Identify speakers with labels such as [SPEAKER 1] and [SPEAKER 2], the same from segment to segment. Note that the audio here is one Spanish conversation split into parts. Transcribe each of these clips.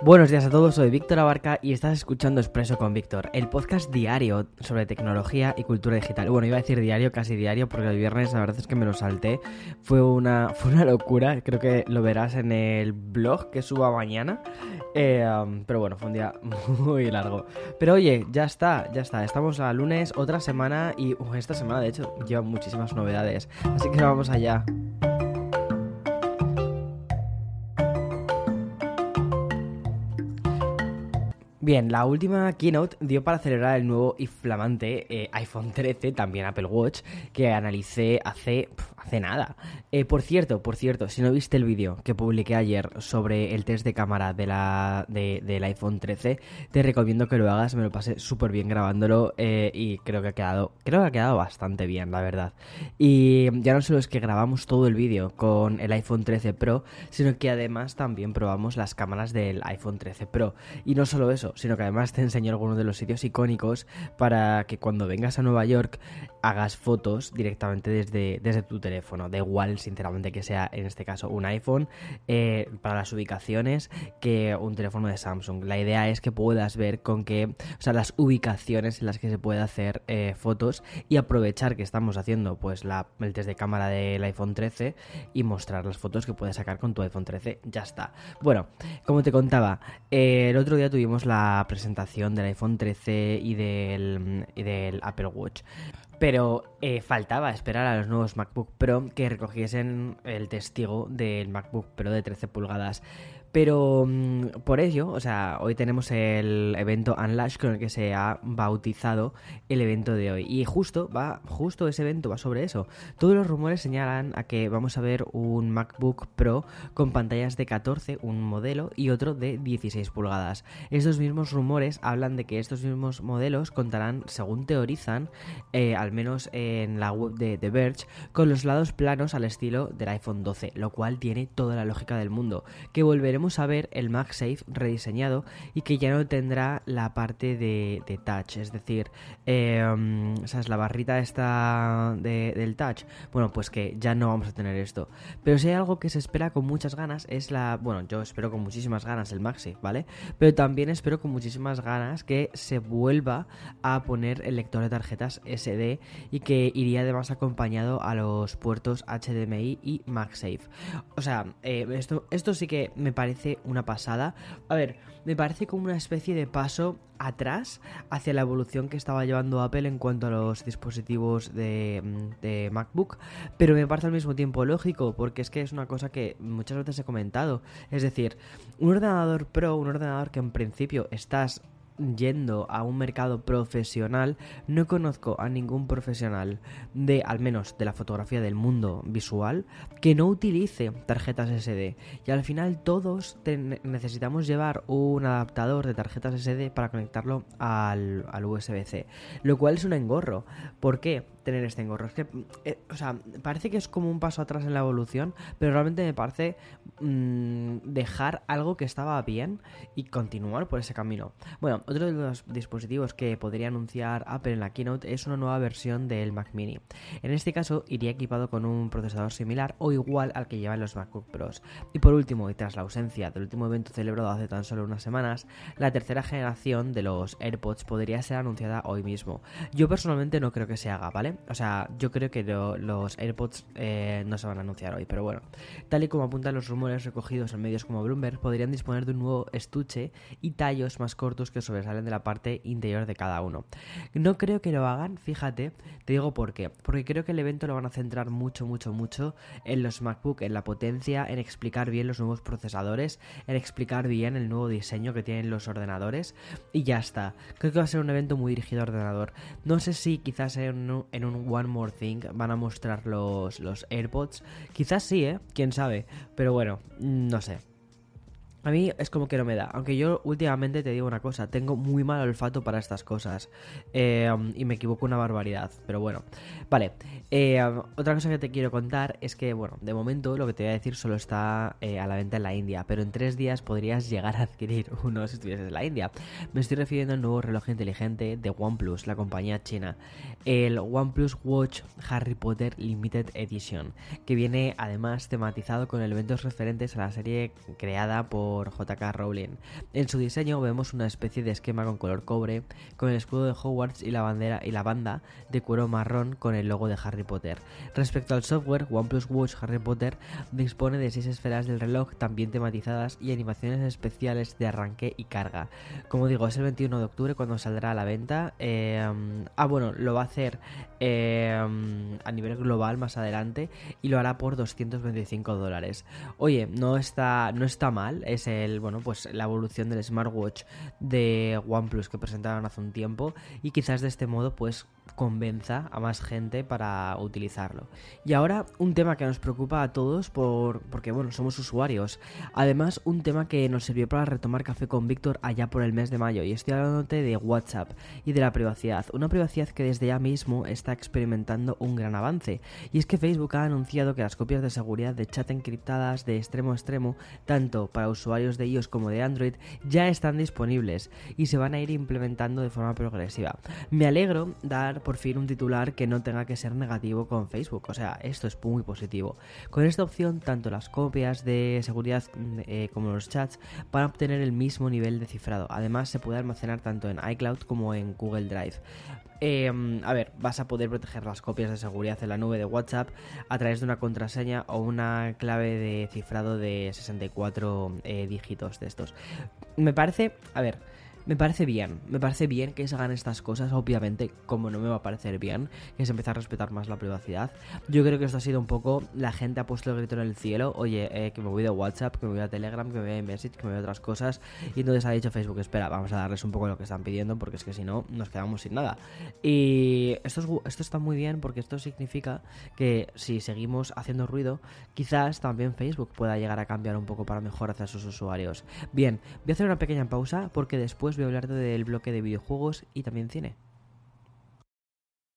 [SPEAKER 1] Buenos días a todos, soy Víctor Abarca y estás escuchando Expreso con Víctor, el podcast diario sobre tecnología y cultura digital. Bueno, iba a decir diario, casi diario, porque el viernes la verdad es que me lo salté. Fue una, fue una locura, creo que lo verás en el blog que suba mañana. Eh, um, pero bueno, fue un día muy largo. Pero oye, ya está, ya está. Estamos a lunes, otra semana y esta semana de hecho lleva muchísimas novedades. Así que vamos allá. Bien, la última keynote dio para celebrar el nuevo y flamante eh, iPhone 13, también Apple Watch, que analicé hace, hace nada. Eh, por cierto, por cierto, si no viste el vídeo que publiqué ayer sobre el test de cámara de la, del iPhone 13, te recomiendo que lo hagas, me lo pasé súper bien grabándolo eh, y creo que ha quedado, creo que ha quedado bastante bien, la verdad. Y ya no solo es que grabamos todo el vídeo con el iPhone 13 Pro, sino que además también probamos las cámaras del iPhone 13 Pro. Y no solo eso, sino que además te enseño algunos de los sitios icónicos para que cuando vengas a Nueva York hagas fotos directamente desde, desde tu teléfono. Da igual, sinceramente, que sea en este caso un iPhone eh, para las ubicaciones que un teléfono de Samsung. La idea es que puedas ver con qué, o sea, las ubicaciones en las que se puede hacer eh, fotos y aprovechar que estamos haciendo pues la, el test de cámara del iPhone 13 y mostrar las fotos que puedes sacar con tu iPhone 13. Ya está. Bueno, como te contaba, eh, el otro día tuvimos la presentación del iPhone 13 y del, y del Apple Watch. Pero eh, faltaba esperar a los nuevos MacBook Pro que recogiesen el testigo del MacBook Pro de 13 pulgadas. Pero mm, por ello, o sea, hoy tenemos el evento Unlash con el que se ha bautizado el evento de hoy. Y justo va, justo ese evento va sobre eso. Todos los rumores señalan a que vamos a ver un MacBook Pro con pantallas de 14, un modelo, y otro de 16 pulgadas. Estos mismos rumores hablan de que estos mismos modelos contarán, según teorizan, eh, al menos en la web de The Verge, con los lados planos al estilo del iPhone 12, lo cual tiene toda la lógica del mundo. Que volveremos a ver el MagSafe rediseñado y que ya no tendrá la parte de, touch, es decir, eh, la barrita esta del touch. Bueno, pues que ya no vamos a tener esto. Pero si hay algo que se espera con muchas ganas es la, bueno, yo espero con muchísimas ganas el MagSafe, ¿vale? Pero también espero con muchísimas ganas que se vuelva a poner el lector de tarjetas SD y que iría además acompañado a los puertos HDMI y MagSafe. O sea, eh, esto, esto sí que me parece parece una pasada. A ver, me parece como una especie de paso atrás hacia la evolución que estaba llevando Apple en cuanto a los dispositivos de, de, MacBook, pero me parece al mismo tiempo lógico, porque es que es una cosa que muchas veces he comentado. Es decir, un ordenador Pro, un ordenador que en principio estás yendo a un mercado profesional, no conozco a ningún profesional de, al menos de la fotografía del mundo visual, que no utilice tarjetas SD. Y al final todos necesitamos llevar un adaptador de tarjetas SD para conectarlo al, al USB-C. Lo cual es un engorro. ¿Por qué? tener este engorro. Es que, eh, o sea, parece que es como un paso atrás en la evolución, pero realmente me parece mm, dejar algo que estaba bien y continuar por ese camino. Bueno, otro de los dispositivos que podría anunciar Apple en la keynote es una nueva versión del Mac Mini. En este caso, iría equipado con un procesador similar o igual al que llevan los MacBook Pros. Y por último, y tras la ausencia del último evento celebrado hace tan solo unas semanas, la tercera generación de los AirPods podría ser anunciada hoy mismo. Yo personalmente no creo que se haga, ¿vale? O sea, yo creo que los AirPods eh, no se van a anunciar hoy, pero bueno. Tal y como apuntan los rumores recogidos en medios como Bloomberg, podrían disponer de un nuevo estuche y tallos más cortos que sobresalen de la parte interior de cada uno. No creo que lo hagan, fíjate, te digo por qué. Porque creo que el evento lo van a centrar mucho, mucho, mucho en los MacBook, en la potencia, en explicar bien los nuevos procesadores, en explicar bien el nuevo diseño que tienen los ordenadores y ya está. Creo que va a ser un evento muy dirigido a ordenador. No sé si quizás en un, en un One More Thing van a mostrar los, los AirPods. Quizás sí, ¿eh? Quién sabe. Pero bueno, no sé. A mí es como que no me da. Aunque yo últimamente te digo una cosa, tengo muy mal olfato para estas cosas. Eh, y me equivoco una barbaridad. Pero bueno. Vale. Eh, otra cosa que te quiero contar es que, bueno, de momento lo que te voy a decir solo está eh, a la venta en la India. Pero en tres días podrías llegar a adquirir uno si estuvieses en la India. Me estoy refiriendo al nuevo reloj inteligente de OnePlus, la compañía china. El OnePlus Watch Harry Potter Limited Edition. Que viene además tematizado con elementos referentes a la serie creada por JK Rowling. En su diseño vemos una especie de esquema con color cobre, con el escudo de Hogwarts y la bandera y la banda de cuero marrón con el logo de Harry Potter. Respecto al software, OnePlus Watch Harry Potter dispone de seis esferas del reloj también tematizadas y animaciones especiales de arranque y carga. Como digo, es el 21 de octubre cuando saldrá a la venta. Eh, ah, bueno, lo va a hacer eh, a nivel global más adelante y lo hará por 225 dólares. Oye, no está, no está mal, es el, bueno, pues la evolución del smartwatch de OnePlus que presentaron hace un tiempo y quizás de este modo pues convenza a más gente para utilizarlo. Y ahora un tema que nos preocupa a todos por, porque bueno, somos usuarios. Además, un tema que nos sirvió para retomar café con Víctor allá por el mes de mayo y estoy hablándote de WhatsApp y de la privacidad. Una privacidad que desde ya mismo está experimentando un gran avance. Y es que Facebook ha anunciado que las copias de seguridad de chat encriptadas de extremo a extremo, tanto para usuarios de iOS como de Android, ya están disponibles y se van a ir implementando de forma progresiva. Me alegro dar por fin un titular que no tenga que ser negativo con Facebook. O sea, esto es muy positivo. Con esta opción, tanto las copias de seguridad eh, como los chats van a obtener el mismo nivel de cifrado. Además, se puede almacenar tanto en iCloud como en Google Drive. Em, a ver, vas a poder proteger las copias de seguridad en la nube de WhatsApp a través de una contraseña o una clave de cifrado de 64 eh, dígitos de estos. Me parece, a ver, me parece bien, me parece bien que se hagan estas cosas, obviamente, como no me va a parecer bien, que se empiece a respetar más la privacidad. Yo creo que esto ha sido un poco, la gente ha puesto el grito en el cielo, oye, eh, que me voy de WhatsApp, que me voy a Telegram, que me voy a Message, que me voy a otras cosas, y entonces ha dicho Facebook, espera, vamos a darles un poco lo que están pidiendo, porque es que si no, nos quedamos sin nada. Y esto, esto está muy bien porque esto significa que si seguimos haciendo ruido, quizás también Facebook pueda llegar a cambiar un poco para mejor hacia sus usuarios. Bien, voy a hacer una pequeña pausa porque después voy a hablarte del bloque de videojuegos y también cine.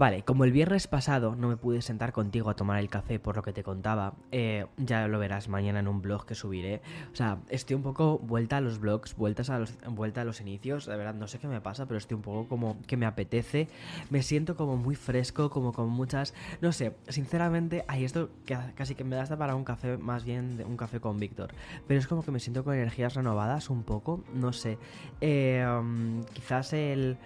[SPEAKER 1] Vale, como el viernes pasado no me pude sentar contigo a tomar el café por lo que te contaba, eh, ya lo verás mañana en un blog que subiré. O sea, estoy un poco vuelta a los blogs, vueltas a los, vuelta a los inicios. De verdad, no sé qué me pasa, pero estoy un poco como que me apetece. Me siento como muy fresco, como con muchas. No sé, sinceramente, hay esto casi que me da hasta para un café, más bien un café con Víctor. Pero es como que me siento con energías renovadas un poco, no sé. Eh, um, quizás el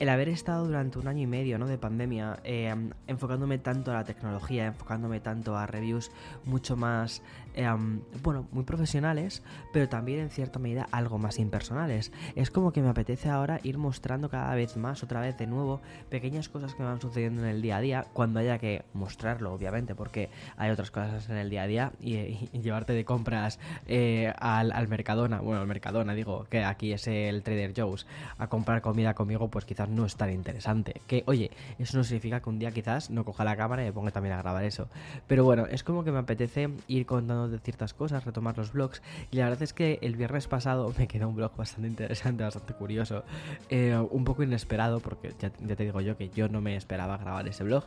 [SPEAKER 1] el haber estado durante un año y medio ¿no? de pandemia eh, enfocándome tanto a la tecnología, enfocándome tanto a reviews mucho más Em, bueno, muy profesionales, pero también en cierta medida algo más impersonales. Es como que me apetece ahora ir mostrando cada vez más, otra vez de nuevo, pequeñas cosas que me van sucediendo en el día a día, cuando haya que mostrarlo, obviamente, porque hay otras cosas en el día a día y, llevarte de compras eh, al, al, Mercadona, bueno, al Mercadona, digo, que aquí es el Trader Joe's, a comprar comida conmigo, pues quizás no es tan interesante. Que, oye, eso no significa que un día quizás no coja la cámara y me ponga también a grabar eso. Pero bueno, es como que me apetece ir contando de ciertas cosas, retomar los blogs. Y la verdad es que el viernes pasado me quedó un blog bastante interesante, bastante curioso, eh, un poco inesperado, porque ya, te digo yo que yo no me esperaba grabar ese blog.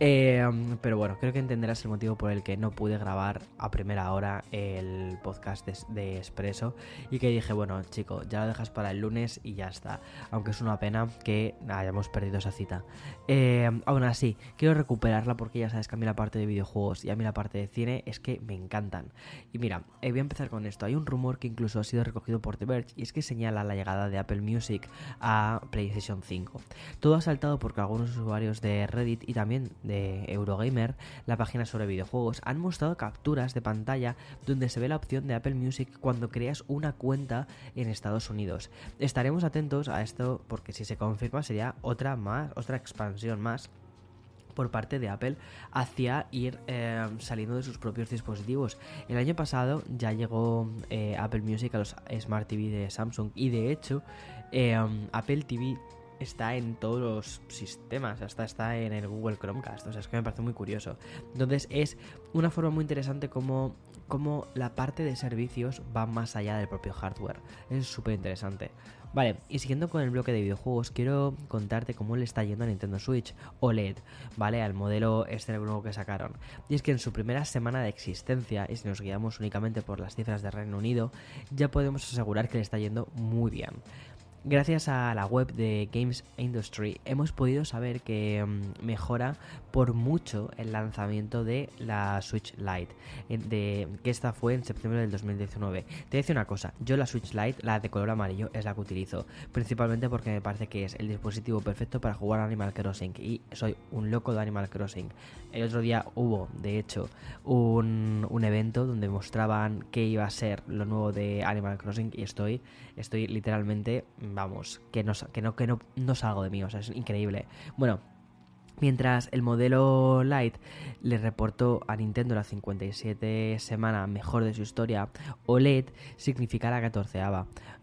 [SPEAKER 1] Eh, pero bueno, creo que entenderás el motivo por el que no pude grabar a primera hora el podcast de, Expreso y que dije, bueno, chico, ya lo dejas para el lunes y ya está. Aunque es una pena que hayamos perdido esa cita. Eh, aún así, quiero recuperarla porque ya sabes que a mí la parte de videojuegos y a mí la parte de cine es que me encanta Y mira, eh, voy a empezar con esto. Hay un rumor que incluso ha sido recogido por The Verge y es que señala la llegada de Apple Music a PlayStation 5. Todo ha saltado porque algunos usuarios de Reddit y también de Eurogamer, la página sobre videojuegos, han mostrado capturas de pantalla donde se ve la opción de Apple Music cuando creas una cuenta en Estados Unidos. Estaremos atentos a esto porque si se confirma sería otra más, otra expansión más por parte de Apple hacia ir eh, saliendo de sus propios dispositivos. El año pasado ya llegó eh, Apple Music a los Smart TV de Samsung y de hecho eh, Apple TV está en todos los sistemas, hasta está en el Google Chromecast, o sea, es que me parece muy curioso. Entonces es una forma muy interesante como, como la parte de servicios va más allá del propio hardware. Es súper interesante. Vale, y siguiendo con el bloque de videojuegos, quiero contarte cómo le está yendo a Nintendo Switch OLED, ¿vale? Al modelo este nuevo que sacaron. Y es que en su primera semana de existencia, y si nos guiamos únicamente por las cifras de Reino Unido, ya podemos asegurar que le está yendo muy bien. Gracias a la web de Games Industry hemos podido saber que mm, mejora por mucho el lanzamiento de la Switch Lite, de, que esta fue en septiembre del 2019. Te decir una cosa, yo la Switch Lite, la de color amarillo, es la que utilizo, principalmente porque me parece que es el dispositivo perfecto para jugar Animal Crossing y soy un loco de Animal Crossing. El otro día hubo, de hecho, un, un evento donde mostraban qué iba a ser lo nuevo de Animal Crossing y estoy, estoy literalmente vamos, que no, que no, no, salgo de mí, o sea, es increíble. Bueno, Mientras el modelo Lite le reportó a Nintendo la 57 semana mejor de su historia, OLED significa la 14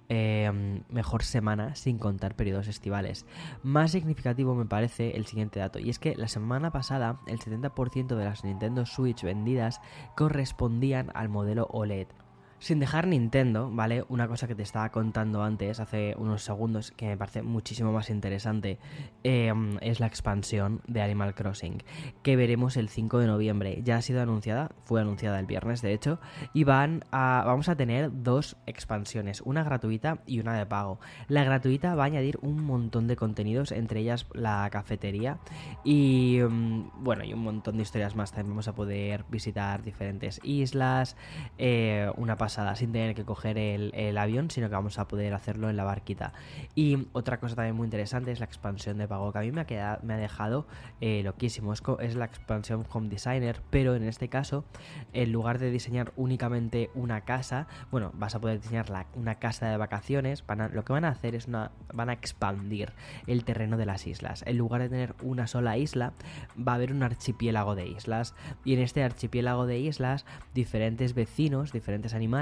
[SPEAKER 1] eh, mejor semana sin contar periodos estivales. Más significativo me parece el siguiente dato, y es que la semana pasada el 70% de las Nintendo Switch vendidas correspondían al modelo OLED. Sin dejar Nintendo, ¿vale? Una cosa que te estaba contando antes, hace unos segundos, que me parece muchísimo más interesante, em, es la expansión de Animal Crossing, que veremos el 5 de noviembre. Ya ha sido anunciada, fue anunciada el viernes, de hecho, y van a, vamos a tener dos expansiones, una gratuita y una de pago. La gratuita va a añadir un montón de contenidos, entre ellas la cafetería y, em, bueno, y un montón de historias más. También vamos a poder visitar diferentes islas, eh, una sin tener que coger el, avión, sino que vamos a poder hacerlo en la barquita. Y otra cosa también muy interesante es la expansión de pago, que a mí me ha, quedado, me ha dejado eh, loquísimo. Es, es, la expansión Home Designer, pero en este caso, en lugar de diseñar únicamente una casa, bueno, vas a poder diseñar una casa de vacaciones. lo que van a hacer es una, van a expandir el terreno de las islas. En lugar de tener una sola isla, va a haber un archipiélago de islas. Y en este archipiélago de islas, diferentes vecinos, diferentes animales,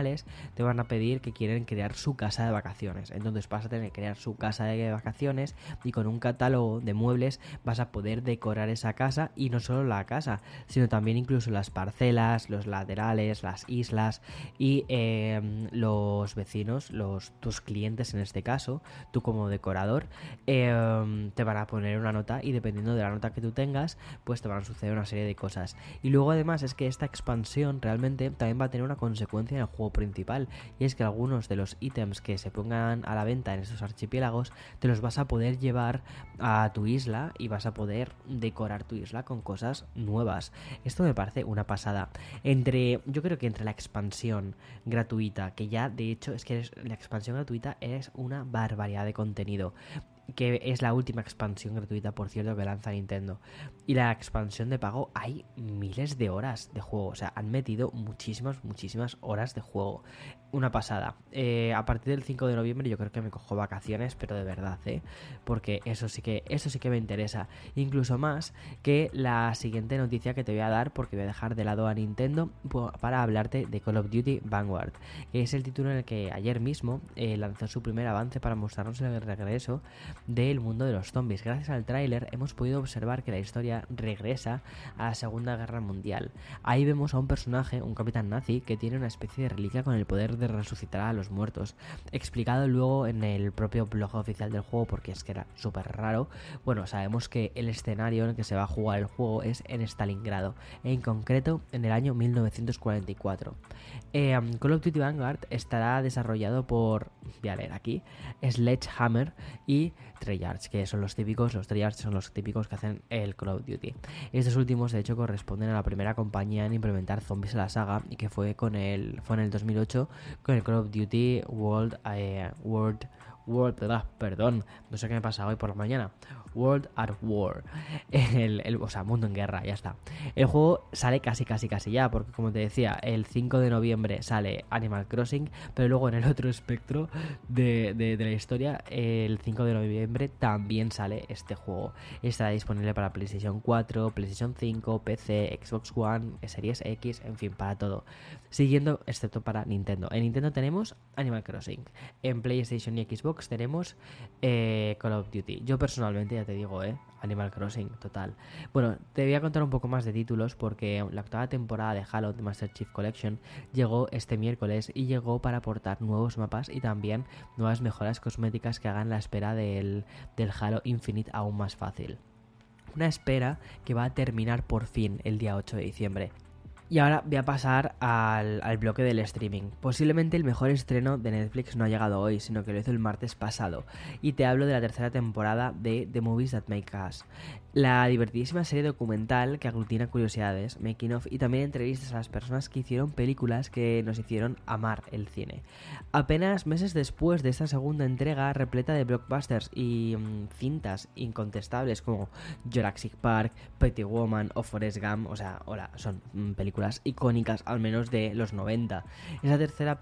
[SPEAKER 1] te van a pedir que quieren crear su casa de vacaciones. Entonces vas a tener que crear su casa de vacaciones y con un catálogo de muebles vas a poder decorar esa casa y no solo la casa, sino también incluso las parcelas, los laterales, las islas y em, los vecinos, los tus clientes en este caso, tú como decorador, em, te van a poner una nota y dependiendo de la nota que tú tengas, pues te van a suceder una serie de cosas. Y luego además es que esta expansión realmente también va a tener una consecuencia en el juego principal y es que algunos de los ítems que se pongan a la venta en estos archipiélagos te los vas a poder llevar a tu isla y vas a poder decorar tu isla con cosas nuevas. Esto me parece una pasada. Entre, yo creo que entre la expansión gratuita, que ya de hecho es que la expansión gratuita es una barbaridad de contenido que es la última expansión gratuita, por cierto, que lanza Nintendo. Y la expansión de pago hay miles de horas de juego, o sea, han metido muchísimas, muchísimas horas de juego una pasada. Eh, a partir del 5 de noviembre yo creo que me cojo vacaciones, pero de verdad, ¿eh? Porque eso sí que, eso sí que me interesa. Incluso más que la siguiente noticia que te voy a dar, porque voy a dejar de lado a Nintendo para hablarte de Call of Duty Vanguard, que es el título en el que ayer mismo eh, lanzó su primer avance para mostrarnos el regreso del mundo de los zombies. Gracias al tráiler hemos podido observar que la historia regresa a la Segunda Guerra Mundial. Ahí vemos a un personaje, un capitán nazi, que tiene una especie de reliquia con el poder de resucitar a los muertos. Explicado luego en el propio blog oficial del juego, porque es que era súper raro. Bueno, sabemos que el escenario en el que se va a jugar el juego es en Stalingrado, en concreto en el año 1944. Eh, Call of Duty Vanguard estará desarrollado por, voy a leer aquí, Sledgehammer y Treyarch, que son los típicos, los Treyarch son los típicos que hacen el Call of Duty. Estos últimos, de hecho, corresponden a la primera compañía en implementar zombies en la saga y que fue con el fue en el 2008 con el Call of Duty World eh, World World, perdón, no sé qué me pasa hoy por la mañana. World at War. El, o sea, Mundo en Guerra, ya está. El juego sale casi, casi, casi ya, porque como te decía, el 5 de noviembre sale Animal Crossing, pero luego en el otro espectro de, de, la historia, el 5 de noviembre también sale este juego. Estará disponible para PlayStation 4, PlayStation 5, PC, Xbox One, Series X, en fin, para todo. Siguiendo, excepto para Nintendo. En Nintendo tenemos Animal Crossing. En PlayStation y Xbox tenemos eh, Call of Duty. Yo personalmente ya te digo, ¿eh? Animal Crossing, total. Bueno, te voy a contar un poco más de títulos porque la octava temporada de Halo Master Chief Collection llegó este miércoles y llegó para aportar nuevos mapas y también nuevas mejoras cosméticas que hagan la espera del, del Halo Infinite aún más fácil. Una espera que va a terminar por fin el día 8 de diciembre. Y ahora voy a pasar al, bloque del streaming. Posiblemente el mejor estreno de Netflix no ha llegado hoy, sino que lo hizo el martes pasado. Y te hablo de la tercera temporada de The Movies That Make Us. La divertidísima serie documental que aglutina curiosidades, making of y también entrevistas a las personas que hicieron películas que nos hicieron amar el cine. Apenas meses después de esta segunda entrega repleta de blockbusters y mm, cintas incontestables como Jurassic Park, Pretty Woman o Forrest Gump, o sea, hola, son mm, películas icónicas, al menos de los 90. Esa tercera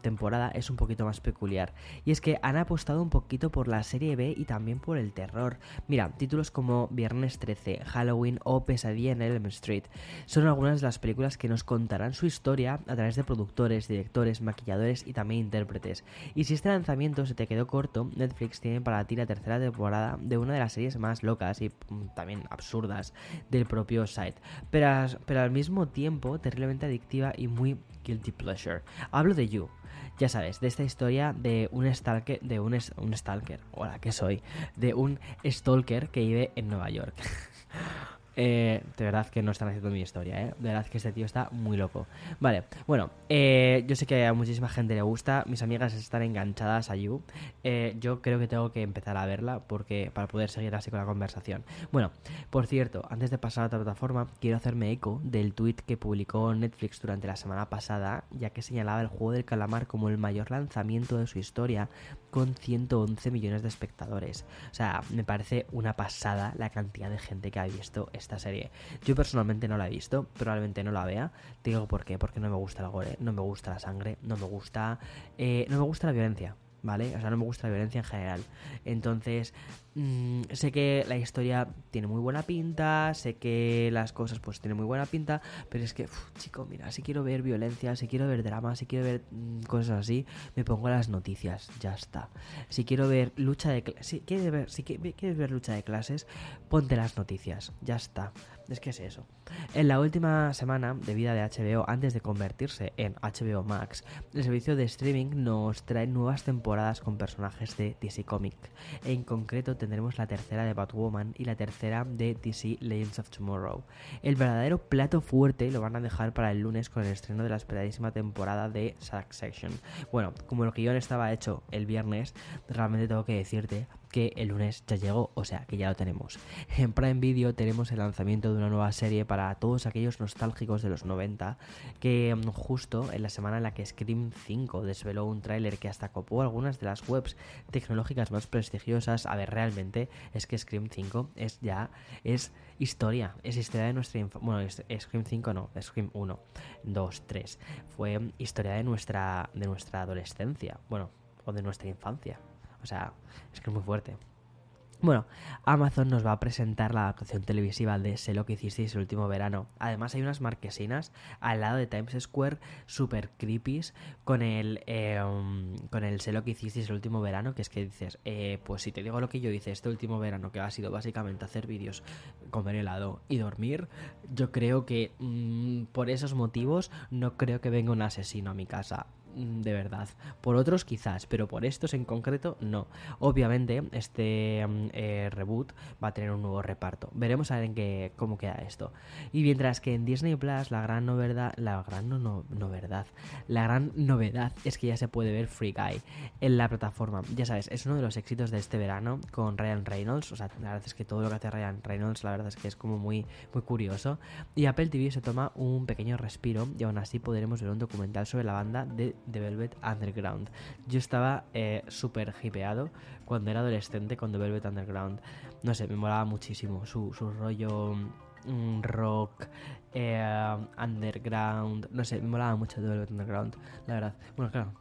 [SPEAKER 1] temporada es un poquito más peculiar, y es que han apostado un poquito por la serie B y también por el terror. Mira, títulos como Viernes 13, Halloween o Pesadilla en Elm Street son algunas de las películas que nos contarán su historia a través de productores, directores, maquilladores y también intérpretes. Y si este lanzamiento se te quedó corto, Netflix tiene para ti la tercera temporada de una de las series más locas y mm, también absurdas del propio site. Pero, pero al mismo tiempo terriblemente adictiva y muy guilty pleasure. Hablo de You. Ya sabes, de esta historia de un stalker, de un, stalker, hola, que soy, de un stalker que vive en Nueva York. Eh, de verdad que no están haciendo mi historia, ¿eh? De verdad que este tío está muy loco. Vale, bueno, eh, yo sé que a muchísima gente le gusta. Mis amigas están enganchadas a You. Eh, yo creo que tengo que empezar a verla porque para poder seguir así con la conversación. Bueno, por cierto, antes de pasar a otra plataforma, quiero hacerme eco del tweet que publicó Netflix durante la semana pasada, ya que señalaba el juego del calamar como el mayor lanzamiento de su historia con 111 millones de espectadores. O sea, me parece una pasada la cantidad de gente que ha visto esta serie. Yo personalmente no la he visto, probablemente no la vea. Te digo por qué, porque no me gusta el gore, no me gusta la sangre, no me gusta, eh, no me gusta la violencia. ¿vale? O sea, no me gusta la violencia en general. Entonces, mm, sé que la historia tiene muy buena pinta, sé que las cosas pues tienen muy buena pinta, pero es que, chico, mira, si quiero ver violencia, si quiero ver drama, si quiero ver mm, cosas así, me pongo las noticias, ya está. Si quiero ver lucha de si quieres ver, si quieres ver lucha de clases, ponte las noticias, ya está. Es que es eso. En la última semana de vida de HBO, antes de convertirse en HBO Max, el servicio de streaming nos trae nuevas temporadas con personajes de DC Comics. En concreto tendremos la tercera de Batwoman y la tercera de DC Legends of Tomorrow. El verdadero plato fuerte lo van a dejar para el lunes con el estreno de la esperadísima temporada de Succession. Bueno, como el guion estaba hecho el viernes, realmente tengo que decirte que el lunes ya llegó, o sea que ya lo tenemos. En Prime Video tenemos el lanzamiento de una nueva serie para todos aquellos nostálgicos de los 90, que mm, justo en la semana en la que Scream 5 desveló un tráiler que hasta copó algunas de las webs tecnológicas más prestigiosas, a ver, realmente es que Scream 5 es ya, es historia, es historia de nuestra infancia, bueno, Scream 5 no, Scream 1, 2, 3, fue historia de nuestra, de nuestra adolescencia, bueno, o de nuestra infancia. O sea, es que es muy fuerte. Bueno, Amazon nos va a presentar la adaptación televisiva de Sé lo que hicisteis el último verano. Además hay unas marquesinas al lado de Times Square super creepy con el em, con el Sé lo que hicisteis el último verano, que es que dices, eh, pues si te digo lo que yo hice este último verano, que ha sido básicamente hacer vídeos, comer helado y dormir, yo creo que mm, por esos motivos no creo que venga un asesino a mi casa de verdad. Por otros quizás, pero por estos en concreto no. Obviamente este mm, eh, reboot va a tener un nuevo reparto. Veremos a ver qué, cómo queda esto. Y mientras que en Disney Plus la gran novedad, la gran no, no, verdad, la gran novedad es que ya se puede ver Free Guy en la plataforma. Ya sabes, es uno de los éxitos de este verano con Ryan Reynolds. O sea, la verdad es que todo lo que hace Ryan Reynolds, la verdad es que es como muy, muy curioso. Y Apple TV se toma un pequeño respiro y aún así podremos ver un documental sobre la banda de The Velvet Underground. Yo estaba eh, súper hipeado cuando era adolescente con The Velvet Underground. No sé, me molaba muchísimo su, rollo mm, rock, eh, underground, no sé, me molaba mucho The Velvet Underground, la verdad. Bueno, claro,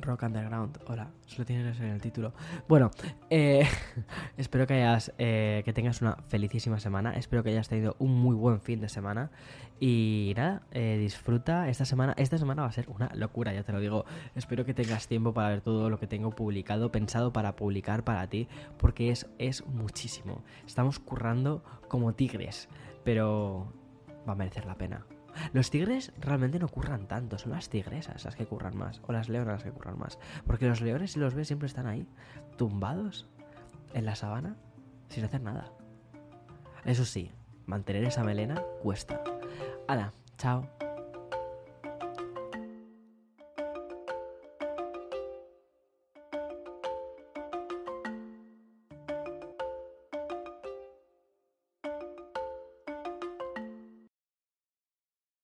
[SPEAKER 1] Rock Underground. Hola, solo tienes en el título. Bueno, eh, espero que hayas, eh, que tengas una felicísima semana. Espero que hayas tenido un muy buen fin de semana. Y nada, eh, disfruta esta semana. Esta semana va a ser una locura, ya te lo digo. Espero que tengas tiempo para ver todo lo que tengo publicado, pensado para publicar para ti, porque es, es muchísimo. Estamos currando como tigres, pero va a merecer la pena. Los tigres realmente no curran tanto, son las tigresas las que curran más, o las leonas las que curran más. Porque los leones, si los ves, siempre están ahí, tumbados en la sabana, sin hacer nada. Eso sí, mantener esa melena cuesta. Hala, chao.